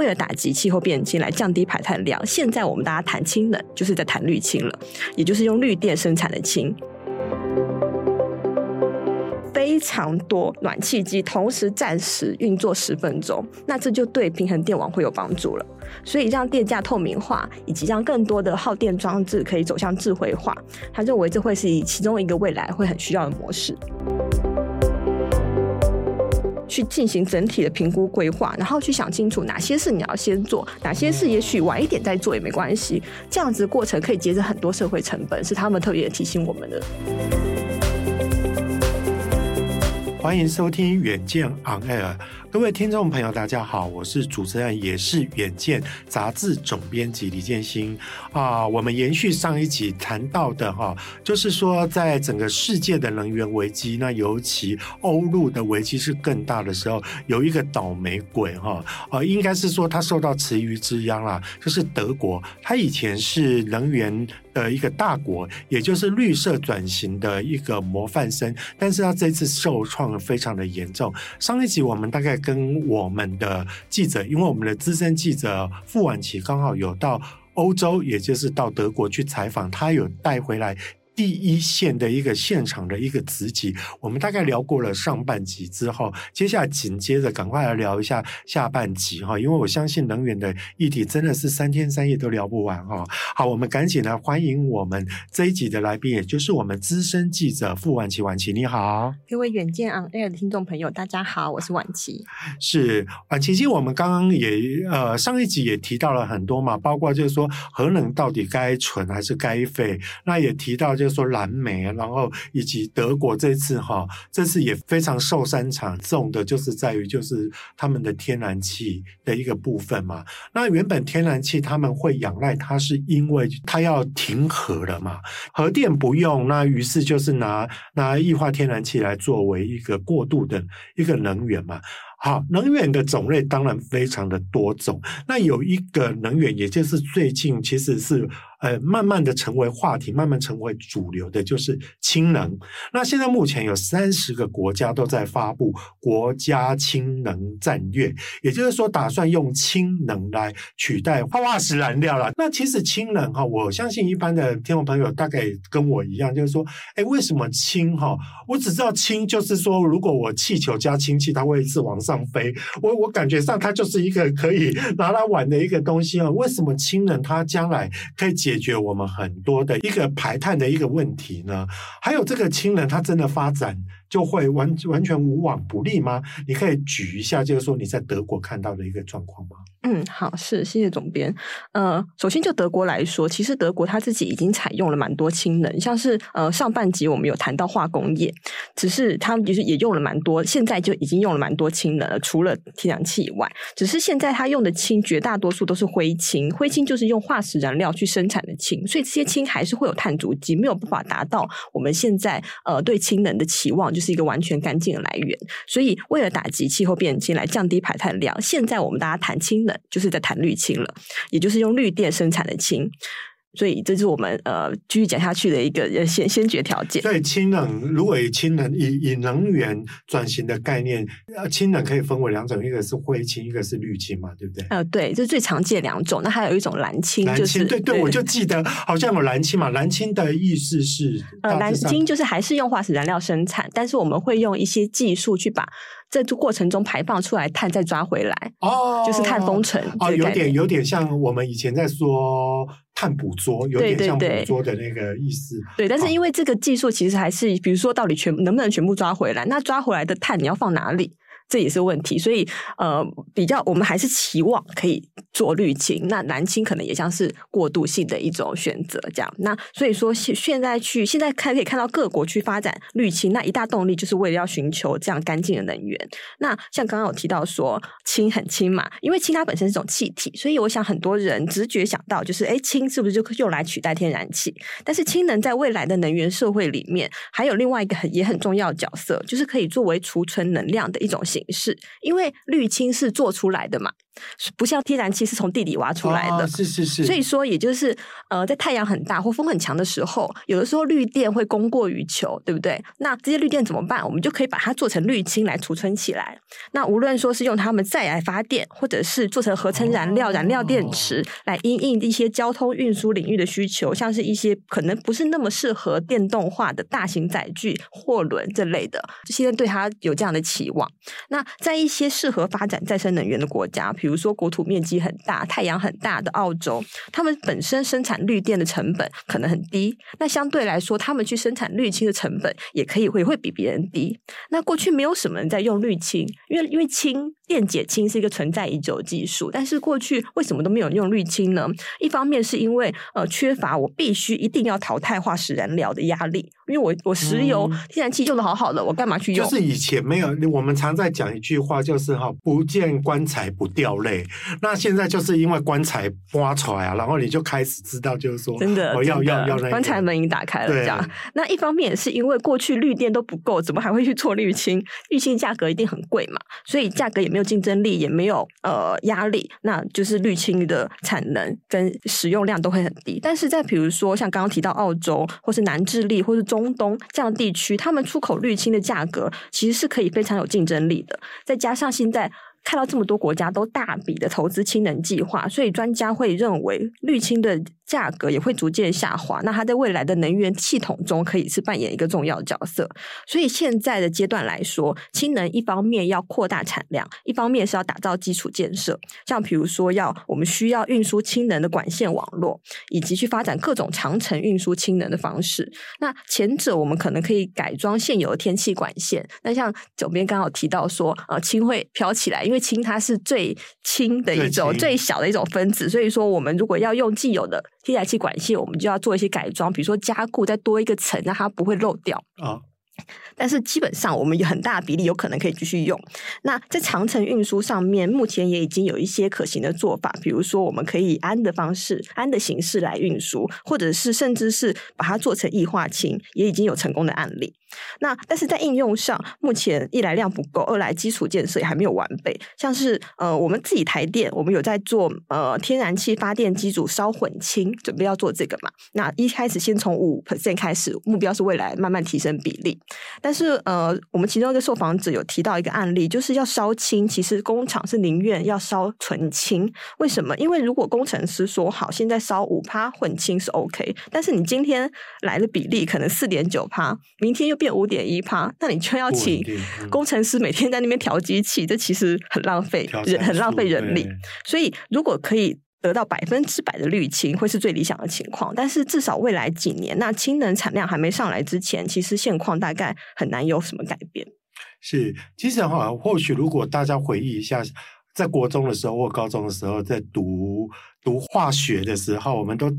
为了打击气候变迁来降低排碳量，现在我们大家谈氢能，就是在谈绿氢了，也就是用绿电生产的氢。非常多暖气机同时暂时运作十分钟，那这就对平衡电网会有帮助了。所以让电价透明化，以及让更多的耗电装置可以走向智慧化，他认为这会是其中一个未来会很需要的模式。去进行整体的评估规划，然后去想清楚哪些事你要先做，哪些事也许晚一点再做也没关系。这样子过程可以节省很多社会成本，是他们特别提醒我们的。欢迎收听《远见 On Air》，各位听众朋友，大家好，我是主持人，也是《远见》杂志总编辑李建兴啊。我们延续上一集谈到的哈，就是说，在整个世界的能源危机，那尤其欧陆的危机是更大的时候，有一个倒霉鬼哈，呃，应该是说他受到池鱼之殃啦，就是德国，他以前是能源。的一个大国，也就是绿色转型的一个模范生，但是他这次受创非常的严重。上一集我们大概跟我们的记者，因为我们的资深记者傅婉琪刚好有到欧洲，也就是到德国去采访，他有带回来。第一线的一个现场的一个直击，我们大概聊过了上半集之后，接下来紧接着赶快来聊一下下半集哈，因为我相信能源的议题真的是三天三夜都聊不完哈。好，我们赶紧来欢迎我们这一集的来宾，也就是我们资深记者傅婉琪。婉琪你好，各位远见 On Air 的听众朋友，大家好，我是婉琪。是婉琪，其实我们刚刚也呃上一集也提到了很多嘛，包括就是说核能到底该存还是该废，那也提到就是。说蓝莓，然后以及德国这次哈，这次也非常受山场重的，就是在于就是他们的天然气的一个部分嘛。那原本天然气他们会仰赖它，是因为它要停核了嘛，核电不用，那于是就是拿拿液化天然气来作为一个过渡的一个能源嘛。好，能源的种类当然非常的多种。那有一个能源，也就是最近其实是。呃，慢慢的成为话题，慢慢成为主流的，就是氢能。那现在目前有三十个国家都在发布国家氢能战略，也就是说，打算用氢能来取代化石燃料了。那其实氢能哈，我相信一般的听众朋友大概跟我一样，就是说，哎，为什么氢哈？我只知道氢就是说，如果我气球加氢气，它会一直往上飞。我我感觉上它就是一个可以拿来玩的一个东西啊。为什么氢能它将来可以解解决我们很多的一个排碳的一个问题呢？还有这个氢能，它真的发展就会完完全无往不利吗？你可以举一下，就是说你在德国看到的一个状况吗？嗯，好，是谢谢总编。呃，首先就德国来说，其实德国它自己已经采用了蛮多氢能，像是呃上半集我们有谈到化工业，只是他们就是也用了蛮多，现在就已经用了蛮多氢能了，除了天然气以外，只是现在它用的氢绝大多数都是灰氢，灰氢就是用化石燃料去生产的氢，所以这些氢还是会有碳足迹，没有办法达到我们现在呃对氢能的期望，就是一个完全干净的来源。所以为了打击气候变迁来降低排碳量，现在我们大家谈氢能。就是在谈绿氢了，也就是用绿电生产的氢，所以这是我们呃继续讲下去的一个先先决条件。所以氢能，如果以氢能以以能源转型的概念，呃，氢能可以分为两种，一个是灰氢，一个是绿氢嘛，对不对？呃，对，这是最常见两种。那还有一种蓝氢，蓝氢，就是对对，对，我就记得好像有蓝氢嘛。蓝氢的意思是，呃，蓝氢就是还是用化石燃料生产，但是我们会用一些技术去把。在这过程中排放出来碳再抓回来，哦，就是碳封存哦，有点有点像我们以前在说碳捕捉，有点像捕捉的那个意思。对，对，对，对，但是因为这个技术其实还是，比如说到底全能不能全部抓回来？那抓回来的碳你要放哪里？这也是问题，所以呃，比较我们还是期望可以做绿氢，那蓝氢可能也像是过渡性的一种选择，这样。那所以说现现在去现在看可以看到各国去发展绿氢，那一大动力就是为了要寻求这样干净的能源。那像刚刚有提到说氢很轻嘛，因为氢它本身是种气体，所以我想很多人直觉想到就是，哎，氢是不是就用来取代天然气？但是氢能在未来的能源社会里面，还有另外一个很也很重要的角色，就是可以作为储存能量的一种形式。是因为绿氢是做出来的嘛，不像天然气是从地里挖出来的。哦、是是是。所以说，也就是呃，在太阳很大或风很强的时候，有的时候绿电会供过于求，对不对？那这些绿电怎么办？我们就可以把它做成绿氢来储存起来。那无论说是用它们再来发电，或者是做成合成燃料、燃料电池，来因应一些交通运输领域的需求，像是一些可能不是那么适合电动化的大型载具、货轮这类的，现在对它有这样的期望。那在一些适合发展再生能源的国家，比如比如说国土面积很大、太阳很大的澳洲，他们本身生产绿电的成本可能很低，那相对来说，他们去生产绿氢的成本也可以会会比别人低。那过去没有什么人在用绿氢，因为因为氢。电解氢是一个存在已久的技术，但是过去为什么都没有用滤氢呢？一方面是因为呃缺乏我必须一定要淘汰化石燃料的压力，因为我我石油、嗯、天然气用的好好的，我干嘛去用？就是以前没有，我们常在讲一句话，就是哈不见棺材不掉泪。那现在就是因为棺材挖出来啊，然后你就开始知道，就是说真的，我要要要棺材门已经打开了。这样，那一方面也是因为过去绿电都不够，怎么还会去做滤氢？滤氢价格一定很贵嘛，所以价格也没有。竞争力也没有呃压力，那就是绿氢的产能跟使用量都会很低。但是在比如说像刚刚提到澳洲，或是南智利，或是中东这样的地区，他们出口绿氢的价格其实是可以非常有竞争力的。再加上现在。看到这么多国家都大笔的投资氢能计划，所以专家会认为绿氢的价格也会逐渐下滑。那它在未来的能源系统中可以是扮演一个重要角色。所以现在的阶段来说，氢能一方面要扩大产量，一方面是要打造基础建设，像比如说要我们需要运输氢能的管线网络，以及去发展各种长程运输氢能的方式。那前者我们可能可以改装现有的天气管线。那像总编刚好提到说，呃，氢会飘起来。因为氢它是最轻的一种、最小的一种分子，所以说我们如果要用既有的天然气管线，我们就要做一些改装，比如说加固，再多一个层，让它不会漏掉啊。但是基本上，我们有很大比例有可能可以继续用。那在长程运输上面，目前也已经有一些可行的做法，比如说我们可以氨的方式、氨的形式来运输，或者是甚至是把它做成液化氢，也已经有成功的案例。那但是在应用上，目前一来量不够，二来基础建设也还没有完备。像是呃，我们自己台电，我们有在做呃天然气发电机组烧混氢，准备要做这个嘛。那一开始先从五 percent 开始，目标是未来慢慢提升比例。但是呃，我们其中一个受访者有提到一个案例，就是要烧氢，其实工厂是宁愿要烧纯氢。为什么？因为如果工程师说好，现在烧五趴混氢是 OK，但是你今天来的比例可能四点九趴，明天又变五点一趴，那你就要请工程师每天在那边调机器，这其实很浪费人，很浪费人力。所以如果可以。得到百分之百的绿氢会是最理想的情况，但是至少未来几年，那氢能产量还没上来之前，其实现况大概很难有什么改变。是，其实哈，或许如果大家回忆一下，在国中的时候或高中的时候，在读读化学的时候，我们都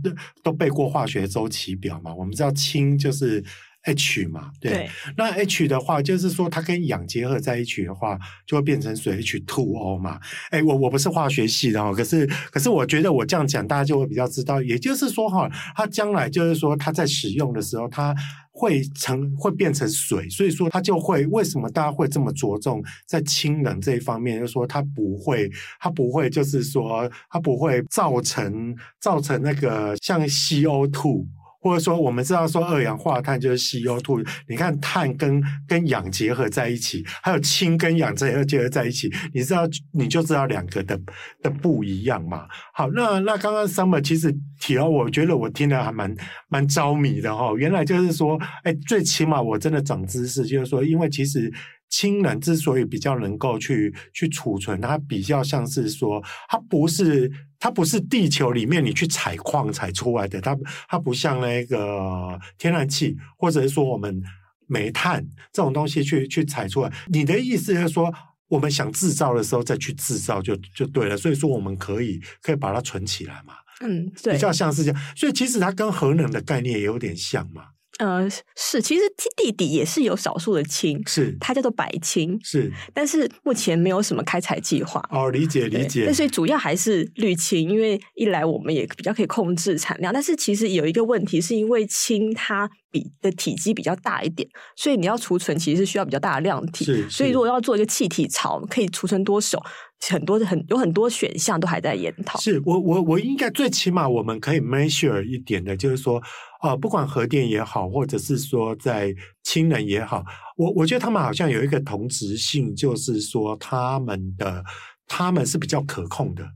都背过化学周期表嘛，我们知道氢就是。H 嘛，对，对，那 H 的话，就是说它跟氧结合在一起的话，就会变成水 H2O 嘛。哎，我我不是化学系的哦，可是可是我觉得我这样讲，大家就会比较知道。也就是说哈，它将来就是说它在使用的时候，它会成会变成水，所以说它就会为什么大家会这么着重在氢能这一方面，就是说它不会，它不会就是说它不会造成造成那个像 CO2。或者说，我们知道说二氧化碳就是 CO2，你看碳跟跟氧结合在一起，还有氢跟氧结合结合在一起，你知道你就知道两个的的不一样嘛。好，那那刚刚 Summer 其实提到，我觉得我听得还蛮蛮着迷的哈。原来就是说，哎，最起码我真的长知识，就是说，因为其实。氢能之所以比较能够去去储存，它比较像是说，它不是它不是地球里面你去采矿采出来的，它它不像那个天然气，或者是说我们煤炭这种东西去去采出来。你的意思是说，我们想制造的时候再去制造就就对了。所以说我们可以可以把它存起来嘛？嗯，对，比较像是这样。所以其实它跟核能的概念也有点像嘛。呃，是，其实地底也是有少数的氢，是它叫做白氢，是，但是目前没有什么开采计划。哦，理解理解。但所以主要还是绿氢，因为一来我们也比较可以控制产量，但是其实有一个问题，是因为氢它比的体积比较大一点，所以你要储存其实是需要比较大的量体。是，是所以如果要做一个气体槽，可以储存多少？很多的很有很多选项都还在研讨。是我我我应该最起码我们可以 measure 一点的，就是说，啊，不管核电也好，或者是说在氢能也好，我我觉得他们好像有一个同质性，就是说他们的他们是比较可控的。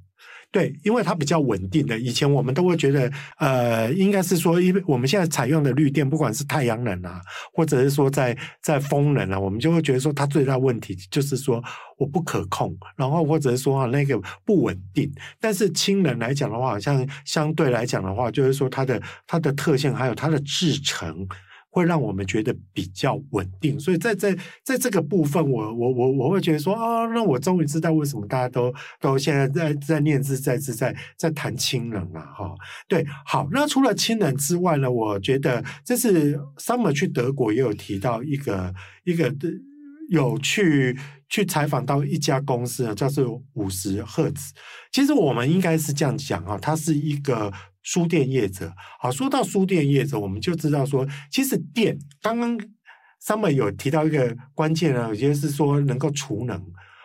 对，因为它比较稳定的。以前我们都会觉得，呃，应该是说，因为我们现在采用的绿电，不管是太阳能啊，或者是说在在风能啊，我们就会觉得说，它最大问题就是说我不可控，然后或者是说那个不稳定。但是氢能来讲的话，好像相对来讲的话，就是说它的它的特性还有它的制程。会让我们觉得比较稳定，所以在在在这个部分我，我我我我会觉得说啊，那我终于知道为什么大家都都现在在在念兹在兹在在谈亲人了哈。对，好，那除了亲人之外呢，我觉得这是 Summer 去德国也有提到一个一个有去去采访到一家公司呢，叫做五十赫兹。其实我们应该是这样讲啊，它是一个。输电业者，好，说到输电业者，我们就知道说，其实电刚刚 Summer 有提到一个关键呢，有些是说能够储能。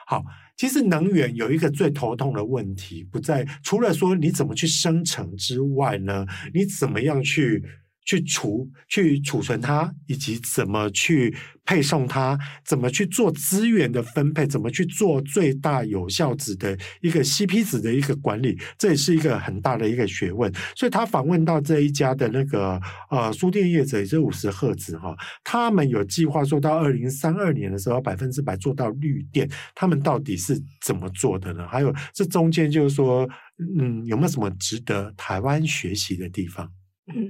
好，其实能源有一个最头痛的问题，不在除了说你怎么去生成之外呢，你怎么样去？去储、去储存它，以及怎么去配送它，怎么去做资源的分配，怎么去做最大有效值的一个 CP 值的一个管理，这也是一个很大的一个学问。所以他访问到这一家的那个呃书店业者，也是五十赫兹哈，他们有计划说到二零三二年的时候百分之百做到绿电，他们到底是怎么做的呢？还有这中间就是说，嗯，有没有什么值得台湾学习的地方？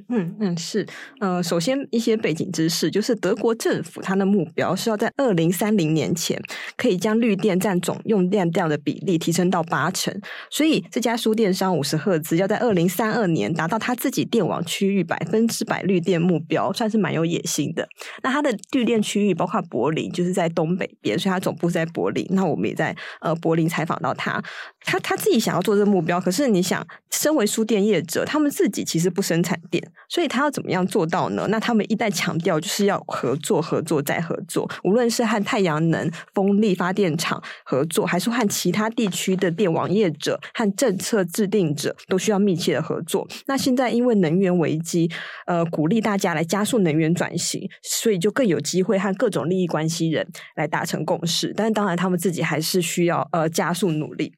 嗯嗯，是，呃，首先一些背景知识，就是德国政府它的目标是要在二零三零年前，可以将绿电占总用电量的比例提升到八成。所以这家输电商五十赫兹要在二零三二年达到他自己电网区域百分之百绿电目标，算是蛮有野心的。那它的绿电区域包括柏林，就是在东北边，所以它总部在柏林。那我们也在呃柏林采访到他，他他自己想要做这个目标，可是你想，身为输电业者，他们自己其实不生产。电，所以他要怎么样做到呢？那他们一再强调就是要合作、合作再合作，无论是和太阳能、风力发电厂合作，还是和其他地区的电网业者和政策制定者，都需要密切的合作。那现在因为能源危机，呃，鼓励大家来加速能源转型，所以就更有机会和各种利益关系人来达成共识。但是当然，他们自己还是需要呃加速努力。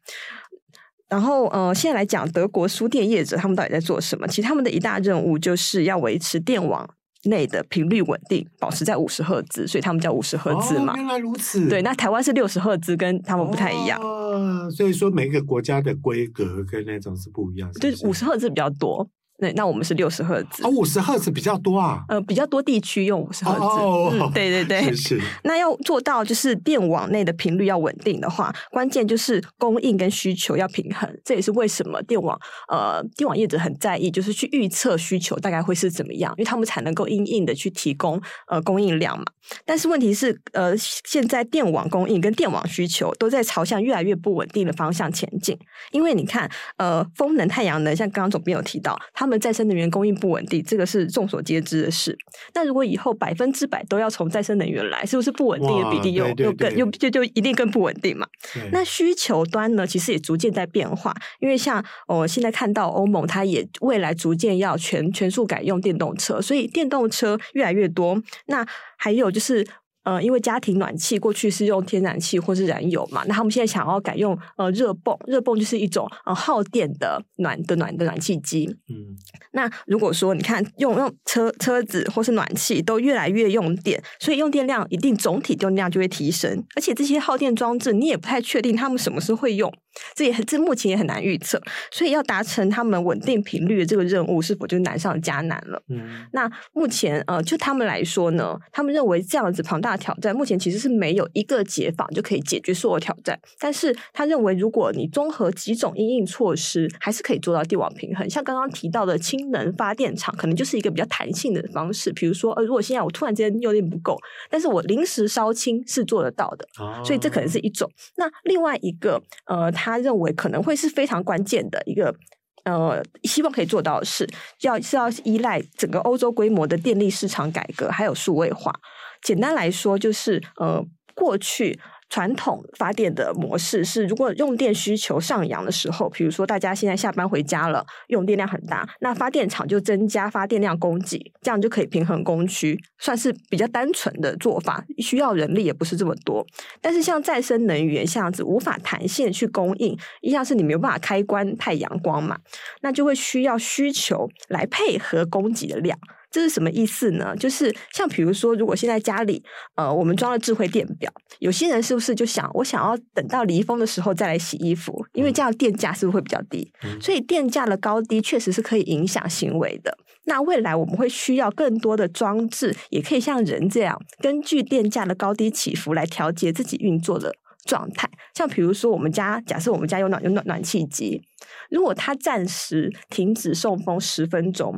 然后，呃，现在来讲德国输电业者他们到底在做什么？其实他们的一大任务就是要维持电网内的频率稳定，保持在五十赫兹，所以他们叫五十赫兹嘛。哦，原来如此。对，那台湾是六十赫兹，跟他们不太一样。哦，所以说每个国家的规格跟那种是不一样。对，五十赫兹比较多。对，那我们是六十赫兹。哦，五十赫兹比较多啊。呃，比较多地区用五十赫兹。哦，嗯，对对对。是是。那要做到就是电网内的频率要稳定的话，关键就是供应跟需求要平衡。这也是为什么电网呃电网业者很在意，就是去预测需求大概会是怎么样，因为他们才能够因应的去提供呃供应量嘛。但是问题是，呃，现在电网供应跟电网需求都在朝向越来越不稳定的方向前进。因为你看，呃，风能、太阳能，像刚刚总编有提到，他们再生能源供应不稳定，这个是众所皆知的事。那如果以后百分之百都要从再生能源来，是不是不稳定的比例又又更又就就一定更不稳定嘛？那需求端呢，其实也逐渐在变化。因为像我现在看到欧盟，它也未来逐渐要全全速改用电动车，所以电动车越来越多。那还有就是。呃，因为家庭暖气过去是用天然气或是燃油嘛，那他们现在想要改用呃热泵，热泵就是一种呃耗电的暖的暖的暖气机。嗯，那如果说你看用用车车子或是暖气都越来越用电，所以用电量一定总体用电量就会提升，而且这些耗电装置你也不太确定他们什么时候会用。这也这目前也很难预测，所以要达成他们稳定频率的这个任务，是否就难上加难了？嗯，那目前呃，就他们来说呢，他们认为这样子庞大的挑战，目前其实是没有一个解法就可以解决所有挑战。但是他认为，如果你综合几种因应措施，还是可以做到电网平衡。像刚刚提到的氢能发电厂，可能就是一个比较弹性的方式。比如说，呃，如果现在我突然之间用电不够，但是我临时烧氢是做得到的，哦，所以这可能是一种。那另外一个呃。他认为可能会是非常关键的一个呃，希望可以做到的是，要是要依赖整个欧洲规模的电力市场改革，还有数位化。简单来说，就是呃，过去。传统发电的模式是，如果用电需求上扬的时候，比如说大家现在下班回家了，用电量很大，那发电厂就增加发电量供给，这样就可以平衡供需，算是比较单纯的做法，需要人力也不是这么多。但是像再生能源这样子，无法弹性去供应，一样是你没有办法开关太阳光嘛，那就会需要需求来配合供给的量。这是什么意思呢？就是像比如说，如果现在家里呃，我们装了智慧电表，有些人是不是就想，我想要等到离峰的时候再来洗衣服，因为这样电价是不是会比较低？所以电价的高低确实是可以影响行为的。那未来我们会需要更多的装置，也可以像人这样，根据电价的高低起伏来调节自己运作的状态。像比如说，我们家假设我们家有暖有暖暖气机。如果它暂时停止送风十分钟，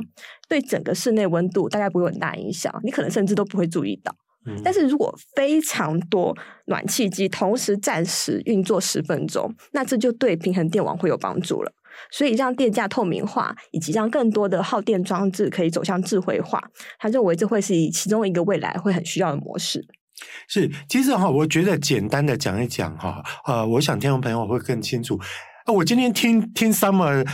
对整个室内温度大概不会有很大影响，你可能甚至都不会注意到。嗯。但是如果非常多暖气机同时暂时运作十分钟，那这就对平衡电网会有帮助了。所以让电价透明化，以及让更多的耗电装置可以走向智慧化，他认为这会是其中一个未来会很需要的模式。是，其实哈，我觉得简单的讲一讲哈，呃，我想听众朋友会更清楚。我今天听听 Summer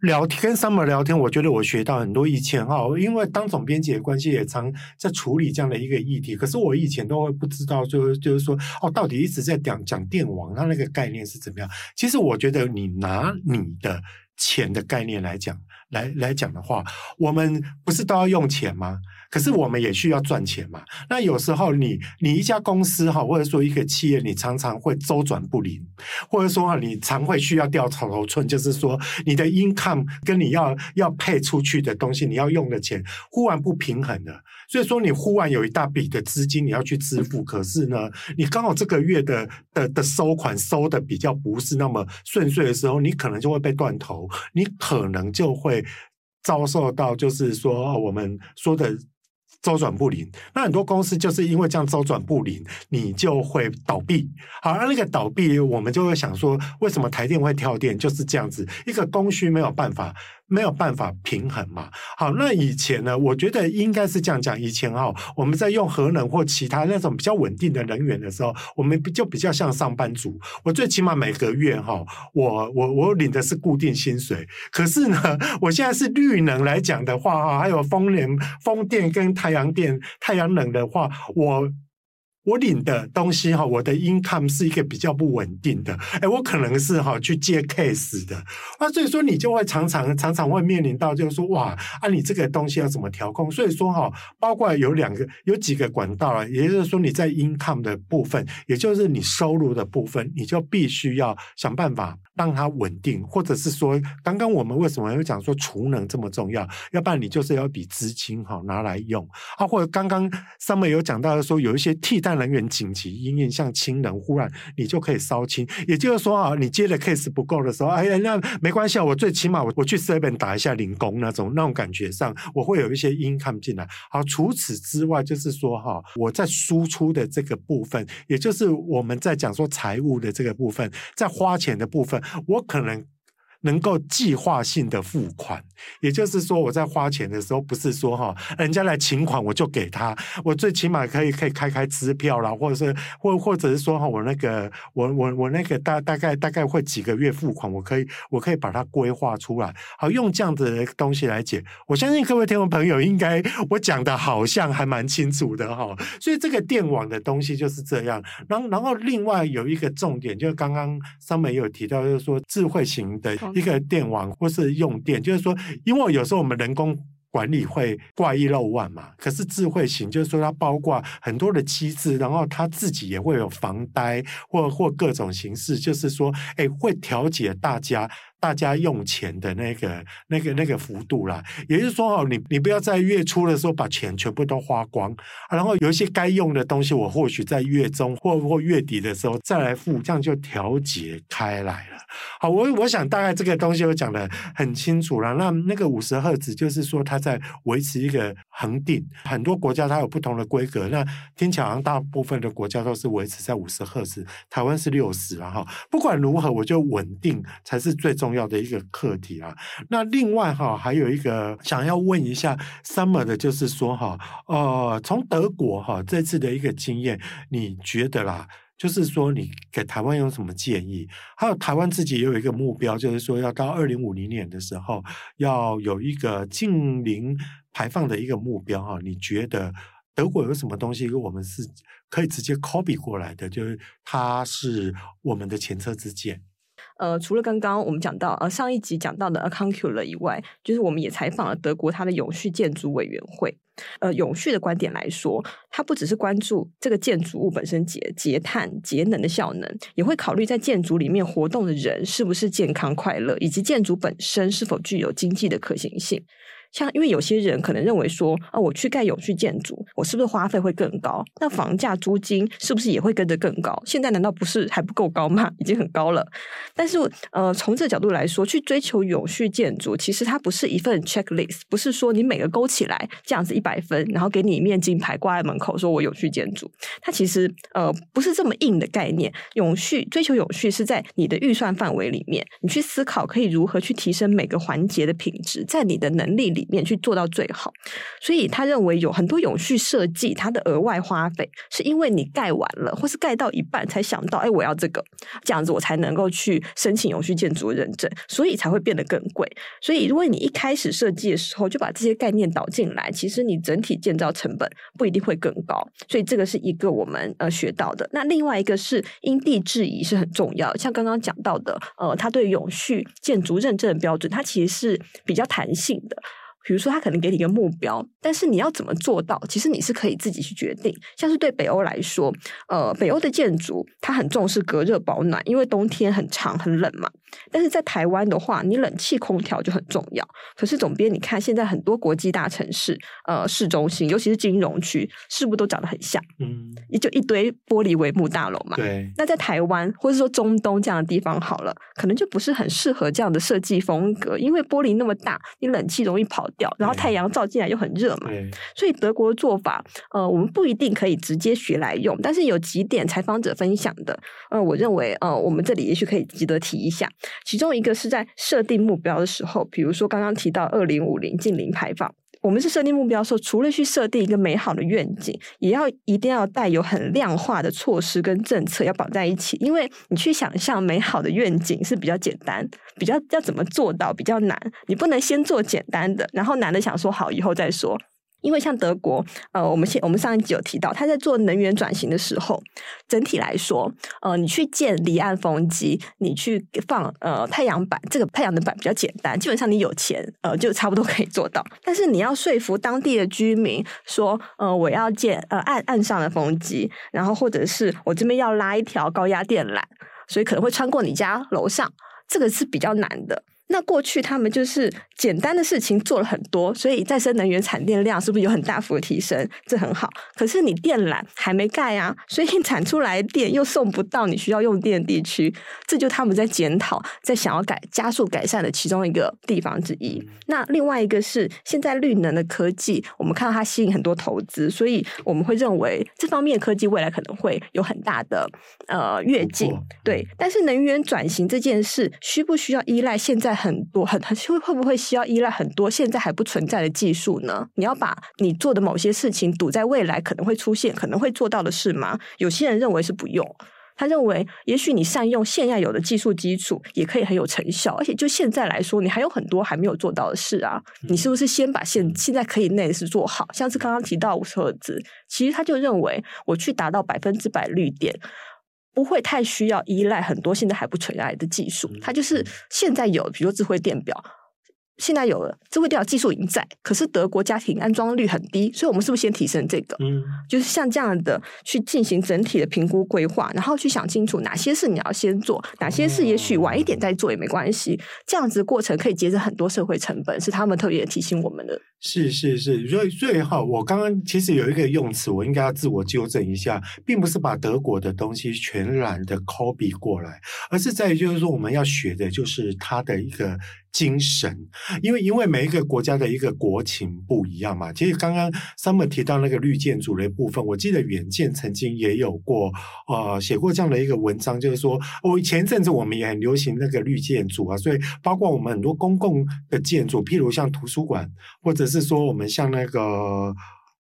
聊天，Summer 聊天，我觉得我学到很多以前哈，因为当总编辑的关系，也常在处理这样的一个议题。可是我以前都会不知道，就是就是说，哦，到底一直在讲讲电网，它那个概念是怎么样？其实我觉得，你拿你的钱的概念来讲，来来讲的话，我们不是都要用钱吗？可是我们也需要赚钱嘛。那有时候你你一家公司哈，或者说一个企业，你常常会周转不灵，或者说啊，你常会需要掉草头寸，就是说你的 income 跟你要要配出去的东西，你要用的钱忽然不平衡了。所以说你忽然有一大笔的资金你要去支付，可是呢，你刚好这个月的的的收款收的比较不是那么顺遂的时候，你可能就会被断头，你可能就会遭受到就是说我们说的。周转不灵，那很多公司就是因为这样周转不灵，你就会倒闭。好，那那个倒闭，我们就会想说，为什么台电会跳电？就是这样子，一个供需没有办法。没有办法平衡嘛？好，那以前呢？我觉得应该是这样讲。以前哈，我们在用核能或其他那种比较稳定的能源的时候，我们就比较像上班族。我最起码每个月哈，我我我领的是固定薪水。可是呢，我现在是绿能来讲的话哈，还有风能、风电跟太阳电、太阳能的话，我。我领的东西哈，我的 income 是一个比较不稳定的，哎，我可能是哈去接 case 的，啊，所以说你就会常常常常会面临到就是说哇，啊，你这个东西要怎么调控？所以说哈，包括有两个有几个管道啊，也就是说你在 income 的部分，也就是你收入的部分，你就必须要想办法让它稳定，或者是说，刚刚我们为什么会讲说储能这么重要？要不然你就是要比资金哈拿来用啊，或者刚刚上面有讲到说有一些替代。人员紧急因应像亲人，忽然你就可以烧氢，也就是说啊，你接的 case 不够的时候，哎呀，那没关系啊，我最起码我我去 seven 打一下零工那种那种感觉上，我会有一些 income 进来。好，除此之外，就是说哈，我在输出的这个部分，也就是我们在讲说财务的这个部分，在花钱的部分，我可能。能够计划性的付款，也就是说，我在花钱的时候，不是说哈，人家来请款我就给他，我最起码可以可以开开支票啦，或者是或或者是说哈，我那个我我我那个大大概大概会几个月付款，我可以我可以把它规划出来，好，用这样子的东西来解。我相信各位听众朋友应该我讲的好像还蛮清楚的哈，所以这个电网的东西就是这样。然后然后另外有一个重点，就是刚刚上面有提到，就是说智慧型的。一个电网或是用电，就是说，因为有时候我们人工管理会挂一漏万嘛，可是智慧型就是说它包括很多的机制，然后它自己也会有防呆或或各种形式，就是说，哎，会调节大家大家用钱的那个那个那个幅度啦。也就是说，哦，你你不要在月初的时候把钱全部都花光，然后有一些该用的东西，我或许在月中或或月底的时候再来付，这样就调节开来了。好，我我想大概这个东西我讲的很清楚了。那那个五十赫兹就是说它在维持一个恒定，很多国家它有不同的规格。那听起来好像大部分的国家都是维持在五十赫兹，台湾是六十然后。不管如何，我就稳定才是最重重要的一个课题啊。那另外哈，还有一个想要问一下 Summer 的，就是说哈，呃，从德国哈这次的一个经验，你觉得啦？就是说，你给台湾有什么建议？还有台湾自己也有一个目标，就是说要到二零五零年的时候，要有一个近零排放的一个目标哈。你觉得德国有什么东西，我们是可以直接 copy 过来的？就是它是我们的前车之鉴。呃，除了刚刚我们讲到呃上一集讲到的 Aconcula 以外，就是我们也采访了德国它的永续建筑委员会。呃，永续的观点来说，它不只是关注这个建筑物本身节节碳节能的效能，也会考虑在建筑里面活动的人是不是健康快乐，以及建筑本身是否具有经济的可行性。像，因为有些人可能认为说，啊、我去盖永续建筑，我是不是花费会更高？那房价、租金是不是也会跟着更高？现在难道不是还不够高吗？已经很高了。但是，呃，从这个角度来说，去追求永续建筑，其实它不是一份 checklist，不是说你每个勾起来这样子一百分，然后给你一面金牌挂在门口，说我永续建筑。它其实呃不是这么硬的概念。永续追求永续是在你的预算范围里面，你去思考可以如何去提升每个环节的品质，在你的能力里。面去做到最好，所以他认为有很多永续设计，它的额外花费是因为你盖完了，或是盖到一半才想到，哎，我要这个，这样子我才能够去申请永续建筑认证，所以才会变得更贵。所以如果你一开始设计的时候就把这些概念导进来，其实你整体建造成本不一定会更高。所以这个是一个我们呃学到的。那另外一个是因地制宜是很重要，像刚刚讲到的，呃，他对永续建筑认证的标准，它其实是比较弹性的。比如说，他可能给你一个目标，但是你要怎么做到？其实你是可以自己去决定。像是对北欧来说，呃，北欧的建筑它很重视隔热保暖，因为冬天很长很冷嘛。但是在台湾的话，你冷气空调就很重要。可是总编，你看现在很多国际大城市，呃，市中心尤其是金融区，是不是都长得很像？嗯，也就一堆玻璃帷幕大楼嘛。对。那在台湾或者说中东这样的地方，好了，可能就不是很适合这样的设计风格，因为玻璃那么大，你冷气容易跑掉。然后太阳照进来又很热嘛，所以德国的做法，呃，我们不一定可以直接学来用，但是有几点采访者分享的，呃，我认为，呃，我们这里也许可以值得提一下。其中一个是在设定目标的时候，比如说刚刚提到二零五零净零排放。我们是设定目标的时候，除了去设定一个美好的愿景，也要一定要带有很量化的措施跟政策要绑在一起。因为你去想象美好的愿景是比较简单，比较要怎么做到比较难。你不能先做简单的，然后难的想说好以后再说。因为像德国，呃，我们现我们上一集有提到，他在做能源转型的时候，整体来说，呃，你去建离岸风机，你去放呃太阳板，这个太阳能板比较简单，基本上你有钱，呃，就差不多可以做到。但是你要说服当地的居民说，呃，我要建呃岸岸上的风机，然后或者是我这边要拉一条高压电缆，所以可能会穿过你家楼上，这个是比较难的。那过去他们就是简单的事情做了很多，所以再生能源产电量是不是有很大幅的提升？这很好。可是你电缆还没盖啊，所以你产出来电又送不到你需要用电的地区，这就他们在检讨、在想要改、加速改善的其中一个地方之一。那另外一个是现在绿能的科技，我们看到它吸引很多投资，所以我们会认为这方面的科技未来可能会有很大的呃跃进。对，但是能源转型这件事需不需要依赖现在？很多很很会会不会需要依赖很多现在还不存在的技术呢？你要把你做的某些事情赌在未来可能会出现、可能会做到的事吗？有些人认为是不用，他认为也许你善用现在有的技术基础也可以很有成效，而且就现在来说，你还有很多还没有做到的事啊！你是不是先把现现在可以内的事做好？像是刚刚提到五十赫兹，其实他就认为我去达到百分之百绿电。不会太需要依赖很多现在还不存在的技术，它就是现在有，比如说智慧电表，现在有了智慧电表技术已经在，可是德国家庭安装率很低，所以我们是不是先提升这个？嗯，就是像这样的去进行整体的评估规划，然后去想清楚哪些事你要先做，哪些事也许晚一点再做也没关系。这样子的过程可以节省很多社会成本，是他们特别提醒我们的。是是是，所以最后我刚刚其实有一个用词，我应该要自我纠正一下，并不是把德国的东西全然的 copy 过来，而是在于就是说我们要学的就是它的一个。精神，因为因为每一个国家的一个国情不一样嘛。其实刚刚 Summer 提到那个绿建筑的部分，我记得远见曾经也有过呃写过这样的一个文章，就是说，我，前阵子我们也很流行那个绿建筑啊，所以包括我们很多公共的建筑，譬如像图书馆，或者是说我们像那个。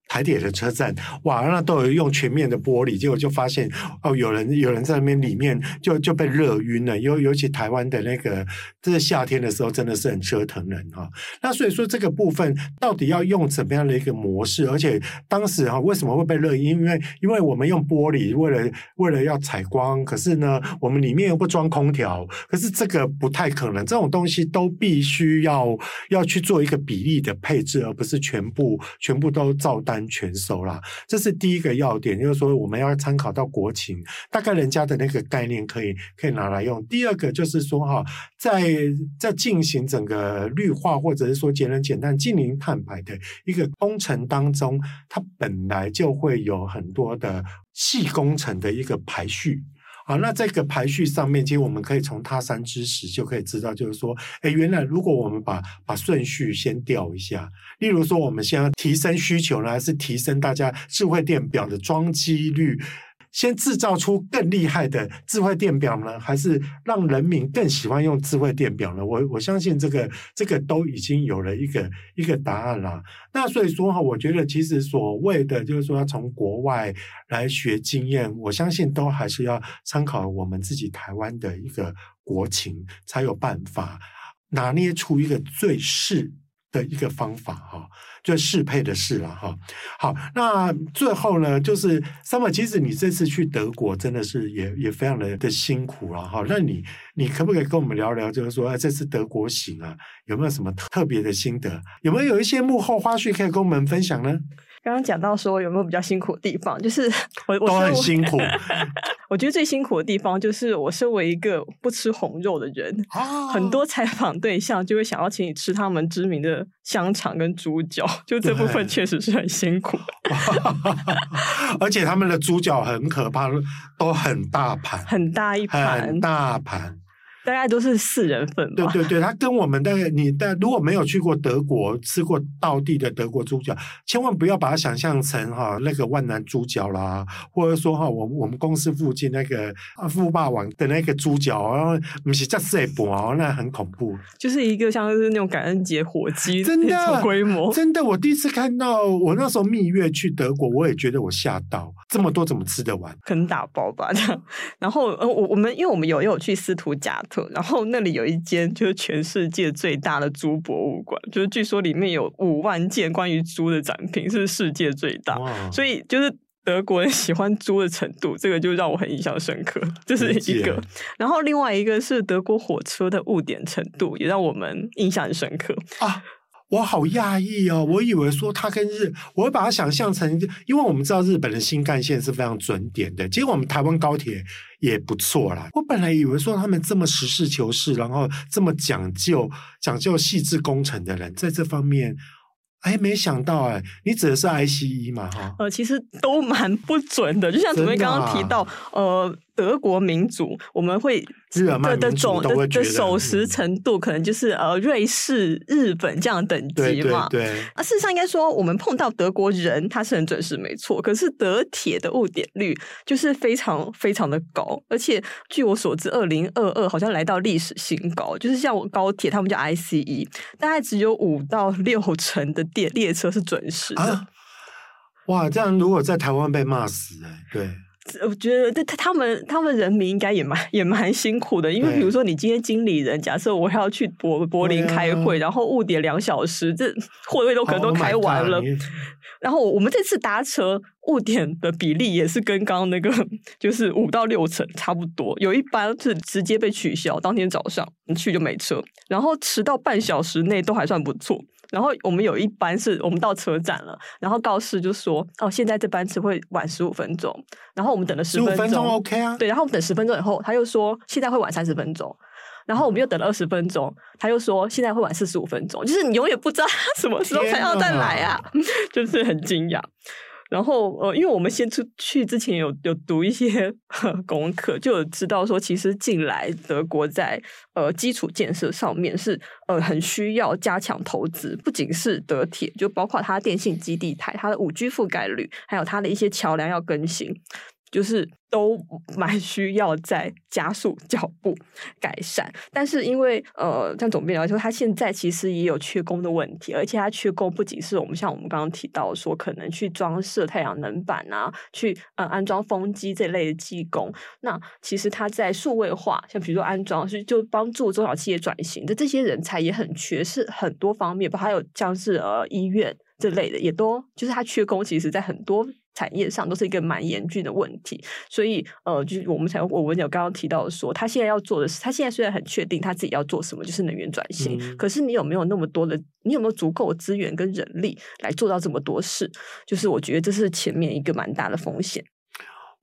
台铁的车站，哇，那都有用全面的玻璃，结果就发现哦，有人有人在那边里面就就被热晕了，尤尤其台湾的那个，这是夏天的时候真的是很折腾人哈。那所以说这个部分到底要用怎么样的一个模式？而且当时哈为什么会被热晕？因为因为我们用玻璃，为了为了要采光，可是呢我们里面又不装空调，可是这个不太可能，这种东西都必须要要去做一个比例的配置，而不是全部全部都照单。全收啦，这是第一个要点，就是说我们要参考到国情，大概人家的那个概念可以可以拿来用。第二个就是说哈，在在进行整个绿化或者是说节能减碳、净零碳排的一个工程当中，它本来就会有很多的细工程的一个排序。好，那这个排序上面，其实我们可以从他山之石就可以知道，就是说，哎，原来如果我们把把顺序先调一下，例如说，我们先要提升需求呢，还是提升大家智慧电表的装机率？先制造出更厉害的智慧电表呢，还是让人民更喜欢用智慧电表呢？我我相信这个这个都已经有了一个一个答案了。那所以说哈，我觉得其实所谓的就是说要从国外来学经验，我相信都还是要参考我们自己台湾的一个国情，才有办法拿捏出一个最适的一个方法哈。就适配的事了哈。好，那最后呢，就是 Summer，其实你这次去德国真的是也也非常的的辛苦了哈。那你你可不可以跟我们聊聊，就是说这次德国行啊，有没有什么特别的心得？有没有有一些幕后花絮可以跟我们分享呢？刚刚讲到说有没有比较辛苦的地方，就是 我我都很辛苦。我觉得最辛苦的地方就是我身为一个不吃红肉的人，啊、很多采访对象就会想要请你吃他们知名的香肠跟猪脚，就这部分确实是很辛苦。而且他们的猪脚很可怕，都很大盘，很大一盘，很大盘。大概都是四人份吧。对对对，他跟我们大概你但如果没有去过德国，吃过道地的德国猪脚，千万不要把它想象成哈那个万南猪脚啦，或者说哈我我们公司附近那个富霸王的那个猪脚，然后不是这碎薄，那很恐怖。就是一个像是那种感恩节火鸡真的规模，真的，我第一次看到，我那时候蜜月去德国，我也觉得我吓到，这么多怎么吃得完？可能打包吧这样。然后呃我我们因为我们有也有去斯图加特。然后那里有一间就是全世界最大的猪博物馆，就是据说里面有五万件关于猪的展品，是世界最大。所以就是德国人喜欢猪的程度，这个就让我很印象深刻。这，就是一个。然后另外一个是德国火车的误点程度，也让我们印象很深刻啊。我好讶异哦！我以为说他跟日，我会把它想象成，因为我们知道日本的新干线是非常准点的，结果我们台湾高铁也不错啦。我本来以为说他们这么实事求是，然后这么讲究讲究细致工程的人，在这方面，哎，没想到哎，你指的是 ICE 嘛？哈，呃，其实都蛮不准的，就像主任刚刚提到，啊、呃。德国民族，我们会的的总的的守时程度，可能就是呃瑞士、日本这样等级嘛。对，对，对。啊，事实上应该说，我们碰到德国人，他是很准时，没错。可是德铁的误点率就是非常非常的高，而且据我所知，二零二二好像来到历史新高。就是像我高铁，他们叫 ICE，大概只有五到六成的电列车是准时的。啊。哇，这样如果在台湾被骂死哎，对。我觉得他他们他们人民应该也蛮也蛮辛苦的，因为比如说你今天经理人，假设我要去柏柏林开会，然后误点两小时，这会会都可能都开完了。然后我们这次搭车误点的比例也是跟刚刚那个就是五到六成差不多，有一班是直接被取消，当天早上你去就没车，然后迟到半小时内都还算不错。然后我们有一班是我们到车站了，然后告示就说哦，现在这班次会晚十五分钟，然后我们等了十分钟，十五分钟 OK 啊，对，然后我们等十分钟以后，他又说现在会晚三十分钟，然后我们又等了二十分钟，他又说现在会晚四十五分钟，就是你永远不知道他什么时候才要再来啊，就是很惊讶。然后呃，因为我们先出去之前有有读一些 功课，就有知道说，其实近来德国在呃基础建设上面是呃很需要加强投资，不仅是德铁，就包括它电信基地台、它的五 G 覆盖率，还有它的一些桥梁要更新。就是都蛮需要再加速脚步改善，但是因为呃，像总编来说，他现在其实也有缺工的问题，而且他缺工不仅是我们像我们刚刚提到说，可能去装设太阳能板啊，去呃安装风机这类的技工，那其实他在数位化，像比如说安装，是就帮助中小企业转型的这些人才也很缺，是很多方面，包括还有像是呃医院这类的，也都就是它缺工，其实在很多。产业上都是一个蛮严峻的问题，所以呃，就是我们才我们有刚刚提到说，他现在要做的是，他现在虽然很确定他自己要做什么，就是能源转型，嗯、可是你有没有那么多的，你有没有足够的资源跟人力来做到这么多事？就是我觉得这是前面一个蛮大的风险。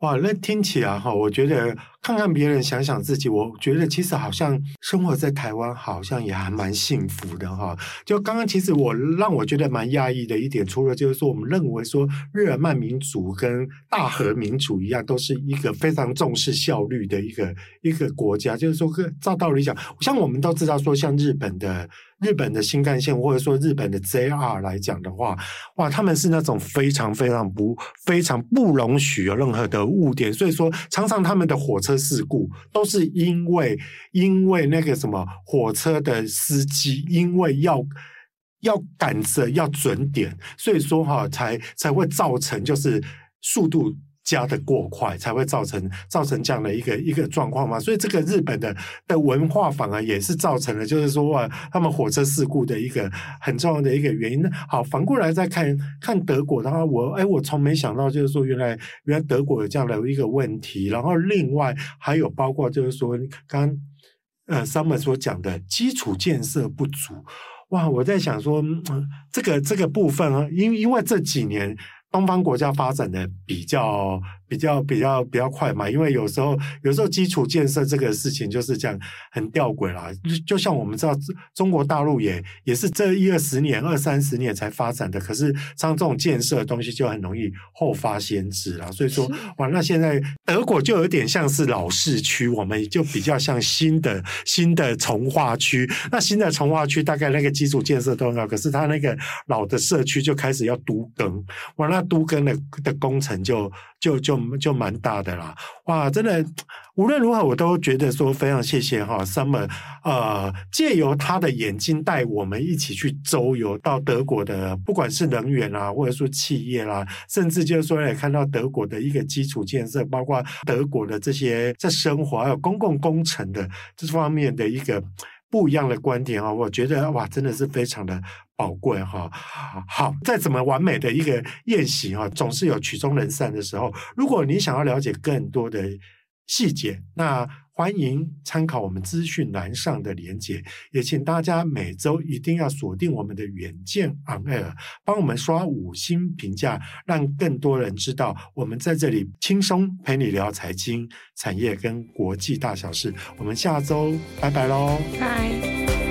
哇，那听起来哈，我觉得看看别人，想想自己，我觉得其实好像生活在台湾，好像也还蛮幸福的哈。就刚刚其实我让我觉得蛮讶异的一点，除了就是说，我们认为说日耳曼民族跟大和民族一样，都是一个非常重视效率的一个一个国家，就是说，照道理讲，像我们都知道说，像日本的。日本的新干线或者说日本的 JR 来讲的话，哇，他们是那种非常非常不非常不容许有任何的误点，所以说常常他们的火车事故都是因为因为那个什么火车的司机因为要要赶着要准点，所以说哈才才会造成就是速度。加的过快才会造成造成这样的一个一个状况嘛，所以这个日本的的文化反而也是造成了，就是说哇，他们火车事故的一个很重要的一个原因。好，反过来再看看德国的话，我哎，我从没想到就是说原来原来德国有这样的一个问题，然后另外还有包括就是说刚刚呃 Summer 所讲的基础建设不足，哇，我在想说这个这个部分啊，因因为这几年。东方国家发展的比较比较比较比较快嘛，因为有时候有时候基础建设这个事情就是这样很吊诡啦。就像我们知道，中国大陆也也是这一二十年、二三十年才发展的，可是像这种建设的东西就很容易后发先至啦。所以说，哇，那现在德国就有点像是老市区，我们就比较像新的新的从化区。那新的从化区大概那个基础建设都很好，可是它那个老的社区就开始要都更，哇，那。都更的的工程就就就我们就蛮大的啦，哇，真的无论如何我都觉得说非常谢谢哈，Summer 呃，借由他的眼睛带我们一起去周游到德国的，不管是能源啊，或者说企业啦，甚至就是说也看到德国的一个基础建设，包括德国的这些在生活还有公共工程的这方面的一个。不一样的观点啊，我觉得哇，真的是非常的宝贵哈。好，再怎么完美的一个宴席哈，总是有曲终人散的时候。如果你想要了解更多的细节，那欢迎参考我们资讯栏上的连结，也请大家每周一定要锁定我们的远见 On Air，帮我们刷五星评价，让更多人知道我们在这里轻松陪你聊财经、产业跟国际大小事。我们下周拜拜喽，拜。